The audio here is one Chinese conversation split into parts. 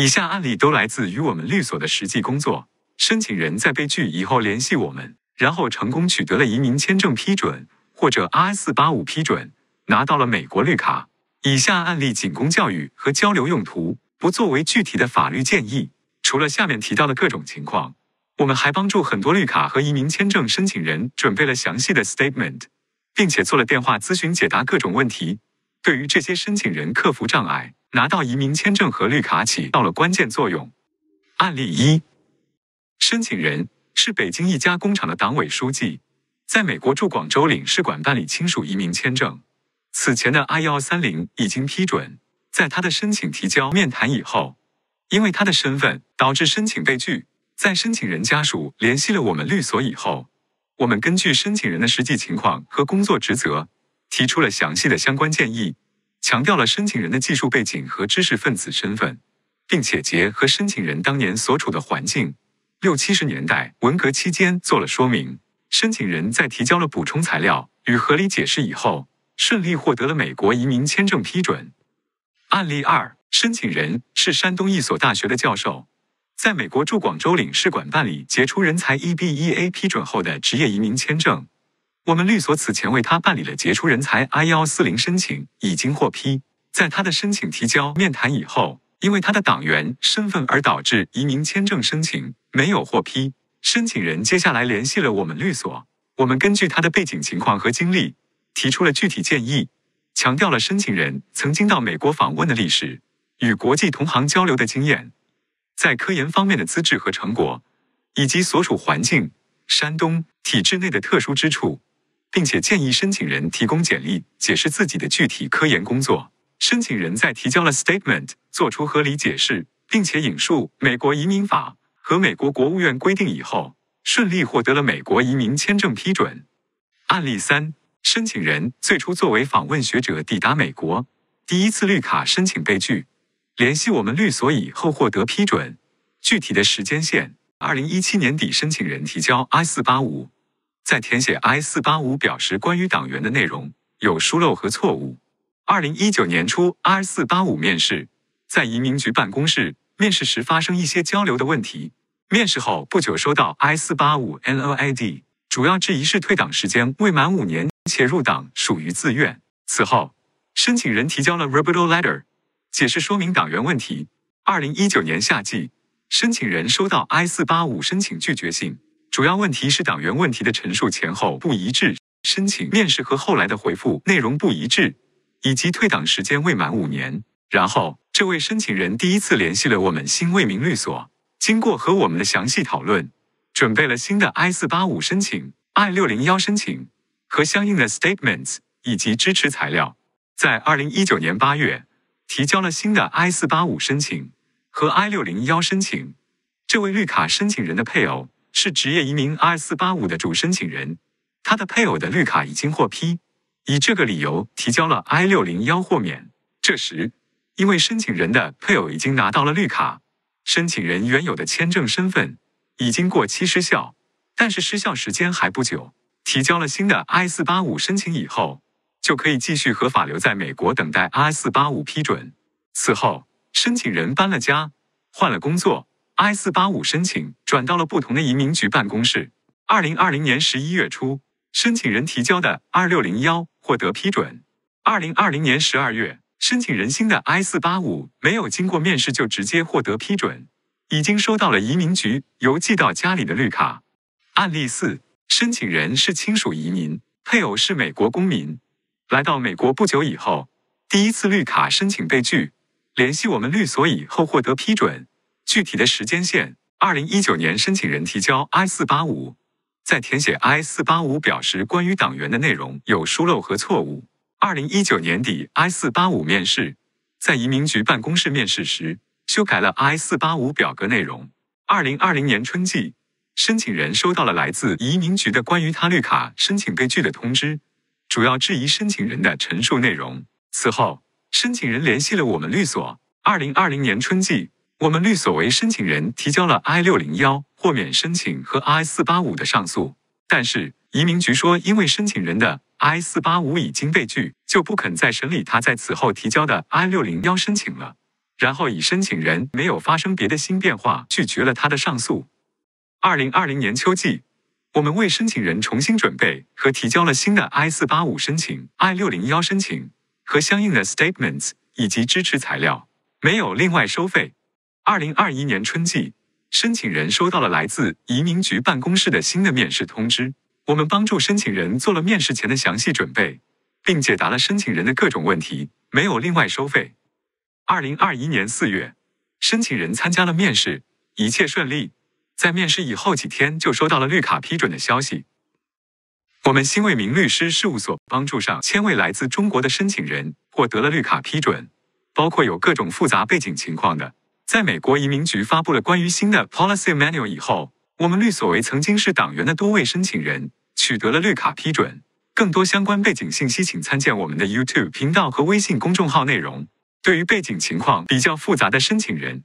以下案例都来自于我们律所的实际工作。申请人在被拒以后联系我们，然后成功取得了移民签证批准或者 I 四八五批准，拿到了美国绿卡。以下案例仅供教育和交流用途，不作为具体的法律建议。除了下面提到的各种情况，我们还帮助很多绿卡和移民签证申请人准备了详细的 statement，并且做了电话咨询解答各种问题。对于这些申请人克服障碍。拿到移民签证和绿卡起到了关键作用。案例一，申请人是北京一家工厂的党委书记，在美国驻广州领事馆办理亲属移民签证。此前的 I 幺三零已经批准，在他的申请提交面谈以后，因为他的身份导致申请被拒。在申请人家属联系了我们律所以后，我们根据申请人的实际情况和工作职责，提出了详细的相关建议。强调了申请人的技术背景和知识分子身份，并且结合申请人当年所处的环境，六七十年代文革期间做了说明。申请人在提交了补充材料与合理解释以后，顺利获得了美国移民签证批准。案例二，申请人是山东一所大学的教授，在美国驻广州领事馆办理杰出人才 EBEA 批准后的职业移民签证。我们律所此前为他办理了杰出人才 I 幺四零申请，已经获批。在他的申请提交面谈以后，因为他的党员身份而导致移民签证申请没有获批。申请人接下来联系了我们律所，我们根据他的背景情况和经历，提出了具体建议，强调了申请人曾经到美国访问的历史，与国际同行交流的经验，在科研方面的资质和成果，以及所属环境山东体制内的特殊之处。并且建议申请人提供简历，解释自己的具体科研工作。申请人在提交了 statement，做出合理解释，并且引述美国移民法和美国国务院规定以后，顺利获得了美国移民签证批准。案例三：申请人最初作为访问学者抵达美国，第一次绿卡申请被拒，联系我们律所以后获得批准。具体的时间线：二零一七年底，申请人提交 I 四八五。在填写 I 四八五表时，关于党员的内容有疏漏和错误。二零一九年初，I 四八五面试，在移民局办公室面试时发生一些交流的问题。面试后不久收到 I 四八五 NOID，主要质疑是退党时间未满五年且入党属于自愿。此后，申请人提交了 rebuttal letter，解释说明党员问题。二零一九年夏季，申请人收到 I 四八五申请拒绝信。主要问题是党员问题的陈述前后不一致，申请面试和后来的回复内容不一致，以及退党时间未满五年。然后，这位申请人第一次联系了我们新为民律所，经过和我们的详细讨论，准备了新的 I 四八五申请、I 六零幺申请和相应的 statements 以及支持材料，在二零一九年八月提交了新的 I 四八五申请和 I 六零幺申请。这位绿卡申请人的配偶。是职业移民 I 四八五的主申请人，他的配偶的绿卡已经获批，以这个理由提交了 I 六零幺豁免。这时，因为申请人的配偶已经拿到了绿卡，申请人原有的签证身份已经过期失效，但是失效时间还不久。提交了新的 I 四八五申请以后，就可以继续合法留在美国等待 I 四八五批准。此后，申请人搬了家，换了工作。I 四八五申请转到了不同的移民局办公室。二零二零年十一月初，申请人提交的二六零幺获得批准。二零二零年十二月，申请人新的 I 四八五没有经过面试就直接获得批准，已经收到了移民局邮寄到家里的绿卡。案例四：申请人是亲属移民，配偶是美国公民，来到美国不久以后，第一次绿卡申请被拒，联系我们律所以后获得批准。具体的时间线：二零一九年，申请人提交 I 四八五，在填写 I 四八五表时，关于党员的内容有疏漏和错误。二零一九年底，I 四八五面试，在移民局办公室面试时，修改了 I 四八五表格内容。二零二零年春季，申请人收到了来自移民局的关于他绿卡申请被拒的通知，主要质疑申请人的陈述内容。此后，申请人联系了我们律所。二零二零年春季。我们律所为申请人提交了 I 六零幺豁免申请和 I 四八五的上诉，但是移民局说，因为申请人的 I 四八五已经被拒，就不肯再审理他在此后提交的 I 六零幺申请了。然后以申请人没有发生别的新变化拒绝了他的上诉。二零二零年秋季，我们为申请人重新准备和提交了新的 I 四八五申请、I 六零幺申请和相应的 statements 以及支持材料，没有另外收费。二零二一年春季，申请人收到了来自移民局办公室的新的面试通知，我们帮助申请人做了面试前的详细准备，并解答了申请人的各种问题，没有另外收费。二零二一年四月，申请人参加了面试，一切顺利。在面试以后几天就收到了绿卡批准的消息。我们新为民律师事务所帮助上千位来自中国的申请人获得了绿卡批准，包括有各种复杂背景情况的。在美国移民局发布了关于新的 Policy Manual 以后，我们律所为曾经是党员的多位申请人取得了绿卡批准。更多相关背景信息，请参见我们的 YouTube 频道和微信公众号内容。对于背景情况比较复杂的申请人，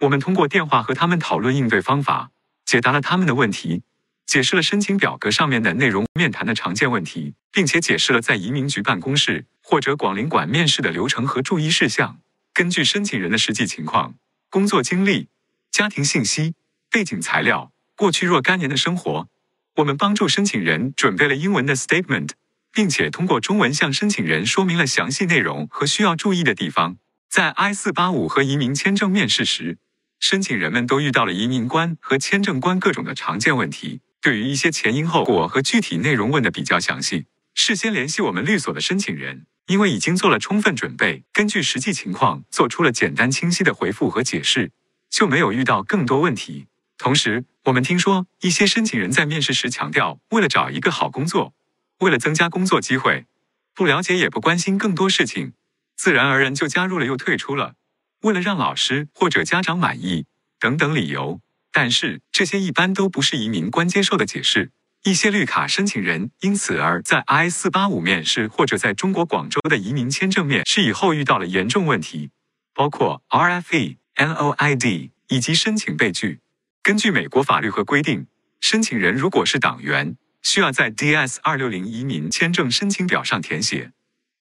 我们通过电话和他们讨论应对方法，解答了他们的问题，解释了申请表格上面的内容、面谈的常见问题，并且解释了在移民局办公室或者广领馆面试的流程和注意事项。根据申请人的实际情况、工作经历、家庭信息、背景材料、过去若干年的生活，我们帮助申请人准备了英文的 statement。并且通过中文向申请人说明了详细内容和需要注意的地方。在 I 四八五和移民签证面试时，申请人们都遇到了移民官和签证官各种的常见问题。对于一些前因后果和具体内容问的比较详细，事先联系我们律所的申请人，因为已经做了充分准备，根据实际情况做出了简单清晰的回复和解释，就没有遇到更多问题。同时，我们听说一些申请人在面试时强调，为了找一个好工作。为了增加工作机会，不了解也不关心更多事情，自然而然就加入了又退出了。为了让老师或者家长满意等等理由，但是这些一般都不是移民官接受的解释。一些绿卡申请人因此而在 I 四八五面试或者在中国广州的移民签证面试以后遇到了严重问题，包括 RFE、NOID 以及申请被拒。根据美国法律和规定，申请人如果是党员。需要在 DS 二六零移民签证申请表上填写。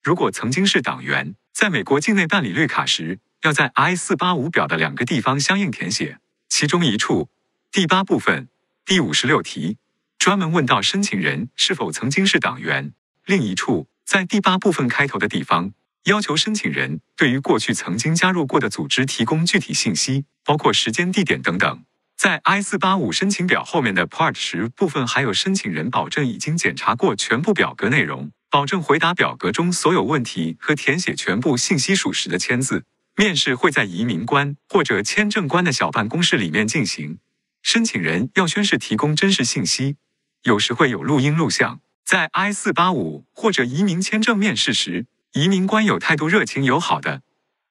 如果曾经是党员，在美国境内办理绿卡时，要在 I 四八五表的两个地方相应填写。其中一处第八部分第五十六题专门问到申请人是否曾经是党员；另一处在第八部分开头的地方要求申请人对于过去曾经加入过的组织提供具体信息，包括时间、地点等等。在 I 四八五申请表后面的 Part 十部分，还有申请人保证已经检查过全部表格内容，保证回答表格中所有问题和填写全部信息属实的签字。面试会在移民官或者签证官的小办公室里面进行，申请人要宣誓提供真实信息，有时会有录音录像。在 I 四八五或者移民签证面试时，移民官有态度热情友好的，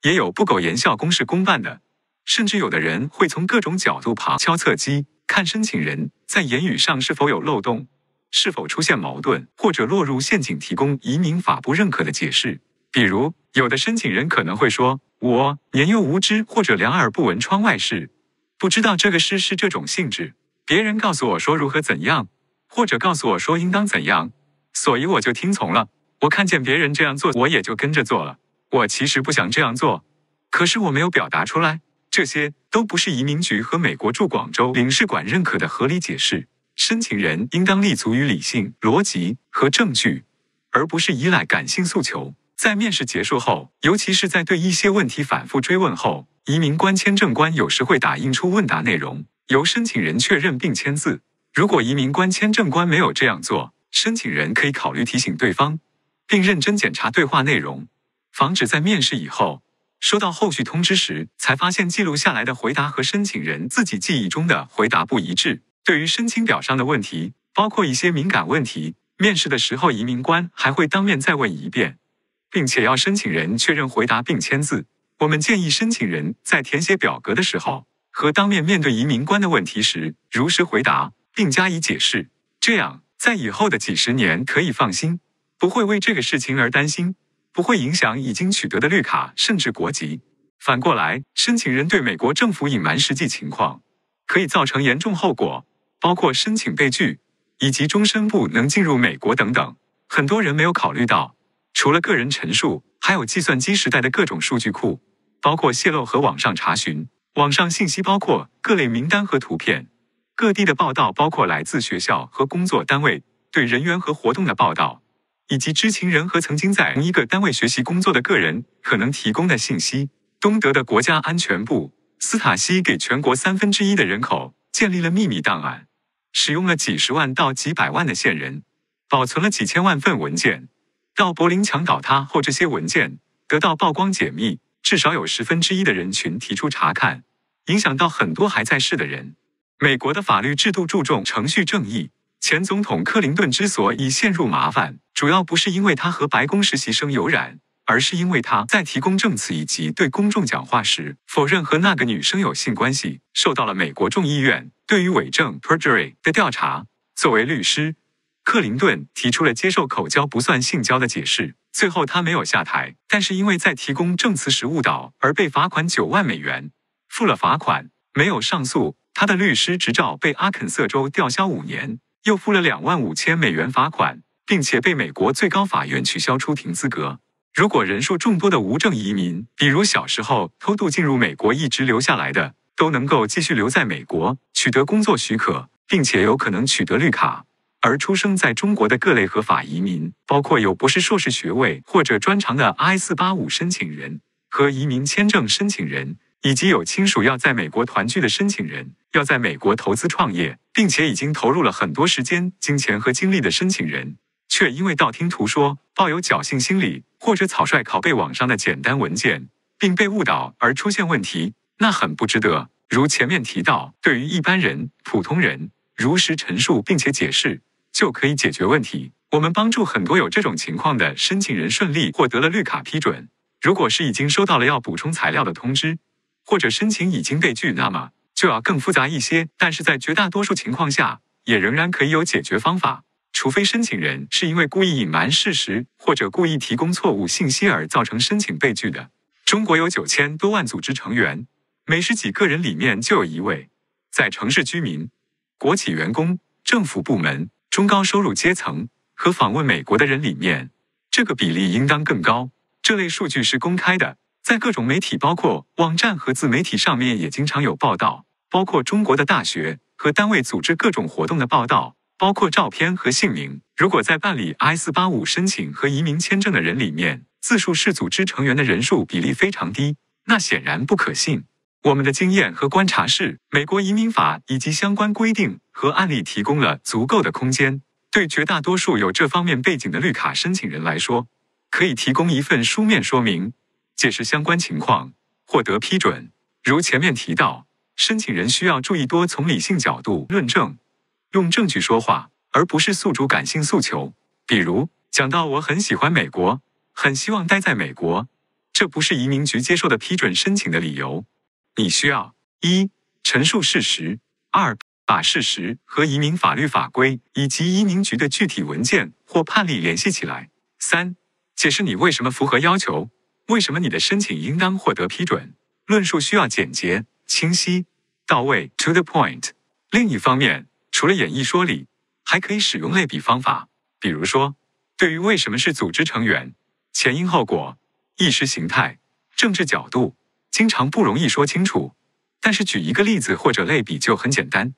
也有不苟言笑、公事公办的。甚至有的人会从各种角度旁敲侧击，看申请人在言语上是否有漏洞，是否出现矛盾，或者落入陷阱，提供移民法不认可的解释。比如，有的申请人可能会说：“我年幼无知，或者两耳不闻窗外事，不知道这个事是这种性质。别人告诉我说如何怎样，或者告诉我说应当怎样，所以我就听从了。我看见别人这样做，我也就跟着做了。我其实不想这样做，可是我没有表达出来。”这些都不是移民局和美国驻广州领事馆认可的合理解释。申请人应当立足于理性、逻辑和证据，而不是依赖感性诉求。在面试结束后，尤其是在对一些问题反复追问后，移民官、签证官有时会打印出问答内容，由申请人确认并签字。如果移民官、签证官没有这样做，申请人可以考虑提醒对方，并认真检查对话内容，防止在面试以后。收到后续通知时，才发现记录下来的回答和申请人自己记忆中的回答不一致。对于申请表上的问题，包括一些敏感问题，面试的时候移民官还会当面再问一遍，并且要申请人确认回答并签字。我们建议申请人在填写表格的时候和当面面对移民官的问题时，如实回答并加以解释，这样在以后的几十年可以放心，不会为这个事情而担心。不会影响已经取得的绿卡，甚至国籍。反过来，申请人对美国政府隐瞒实际情况，可以造成严重后果，包括申请被拒，以及终身不能进入美国等等。很多人没有考虑到，除了个人陈述，还有计算机时代的各种数据库，包括泄露和网上查询。网上信息包括各类名单和图片。各地的报道包括来自学校和工作单位对人员和活动的报道，以及知情人和曾经在同一个单位学习工作的个人可能提供的信息。东德的国家安全部斯塔西给全国三分之一的人口建立了秘密档案，使用了几十万到几百万的线人，保存了几千万份文件。到柏林墙倒塌后，这些文件得到曝光解密，至少有十分之一的人群提出查看，影响到很多还在世的人。美国的法律制度注重程序正义。前总统克林顿之所以陷入麻烦，主要不是因为他和白宫实习生有染。而是因为他在提供证词以及对公众讲话时否认和那个女生有性关系，受到了美国众议院对于伪证 （perjury） 的调查。作为律师，克林顿提出了接受口交不算性交的解释。最后他没有下台，但是因为在提供证词时误导而被罚款九万美元。付了罚款，没有上诉，他的律师执照被阿肯色州吊销五年，又付了两万五千美元罚款，并且被美国最高法院取消出庭资格。如果人数众多的无证移民，比如小时候偷渡进入美国一直留下来的，都能够继续留在美国，取得工作许可，并且有可能取得绿卡；而出生在中国的各类合法移民，包括有博士、硕士学位或者专长的 I 四八五申请人和移民签证申请人，以及有亲属要在美国团聚的申请人，要在美国投资创业，并且已经投入了很多时间、金钱和精力的申请人。却因为道听途说、抱有侥幸心理，或者草率拷贝网上的简单文件，并被误导而出现问题，那很不值得。如前面提到，对于一般人、普通人，如实陈述并且解释，就可以解决问题。我们帮助很多有这种情况的申请人顺利获得了绿卡批准。如果是已经收到了要补充材料的通知，或者申请已经被拒，那么就要更复杂一些。但是在绝大多数情况下，也仍然可以有解决方法。除非申请人是因为故意隐瞒事实或者故意提供错误信息而造成申请被拒的。中国有九千多万组织成员，每十几个人里面就有一位在城市居民、国企员工、政府部门、中高收入阶层和访问美国的人里面，这个比例应当更高。这类数据是公开的，在各种媒体，包括网站和自媒体上面也经常有报道，包括中国的大学和单位组织各种活动的报道。包括照片和姓名。如果在办理 I 四八五申请和移民签证的人里面，自述是组织成员的人数比例非常低，那显然不可信。我们的经验和观察是，美国移民法以及相关规定和案例提供了足够的空间，对绝大多数有这方面背景的绿卡申请人来说，可以提供一份书面说明，解释相关情况，获得批准。如前面提到，申请人需要注意多从理性角度论证。用证据说话，而不是诉诸感性诉求。比如讲到我很喜欢美国，很希望待在美国，这不是移民局接受的批准申请的理由。你需要一陈述事实，二把事实和移民法律法规以及移民局的具体文件或判例联系起来，三解释你为什么符合要求，为什么你的申请应当获得批准。论述需要简洁、清晰、到位 （to the point）。另一方面。除了演绎说理，还可以使用类比方法，比如说，对于为什么是组织成员，前因后果、意识形态、政治角度，经常不容易说清楚。但是举一个例子或者类比就很简单。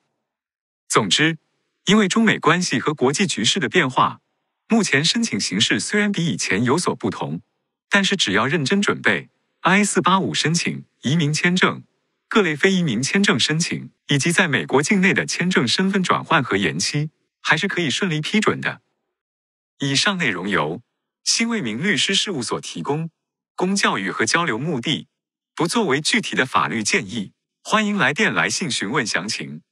总之，因为中美关系和国际局势的变化，目前申请形式虽然比以前有所不同，但是只要认真准备，I 四八五申请移民签证。各类非移民签证申请以及在美国境内的签证身份转换和延期，还是可以顺利批准的。以上内容由新为民律师事务所提供，供教育和交流目的，不作为具体的法律建议。欢迎来电来信询问详情。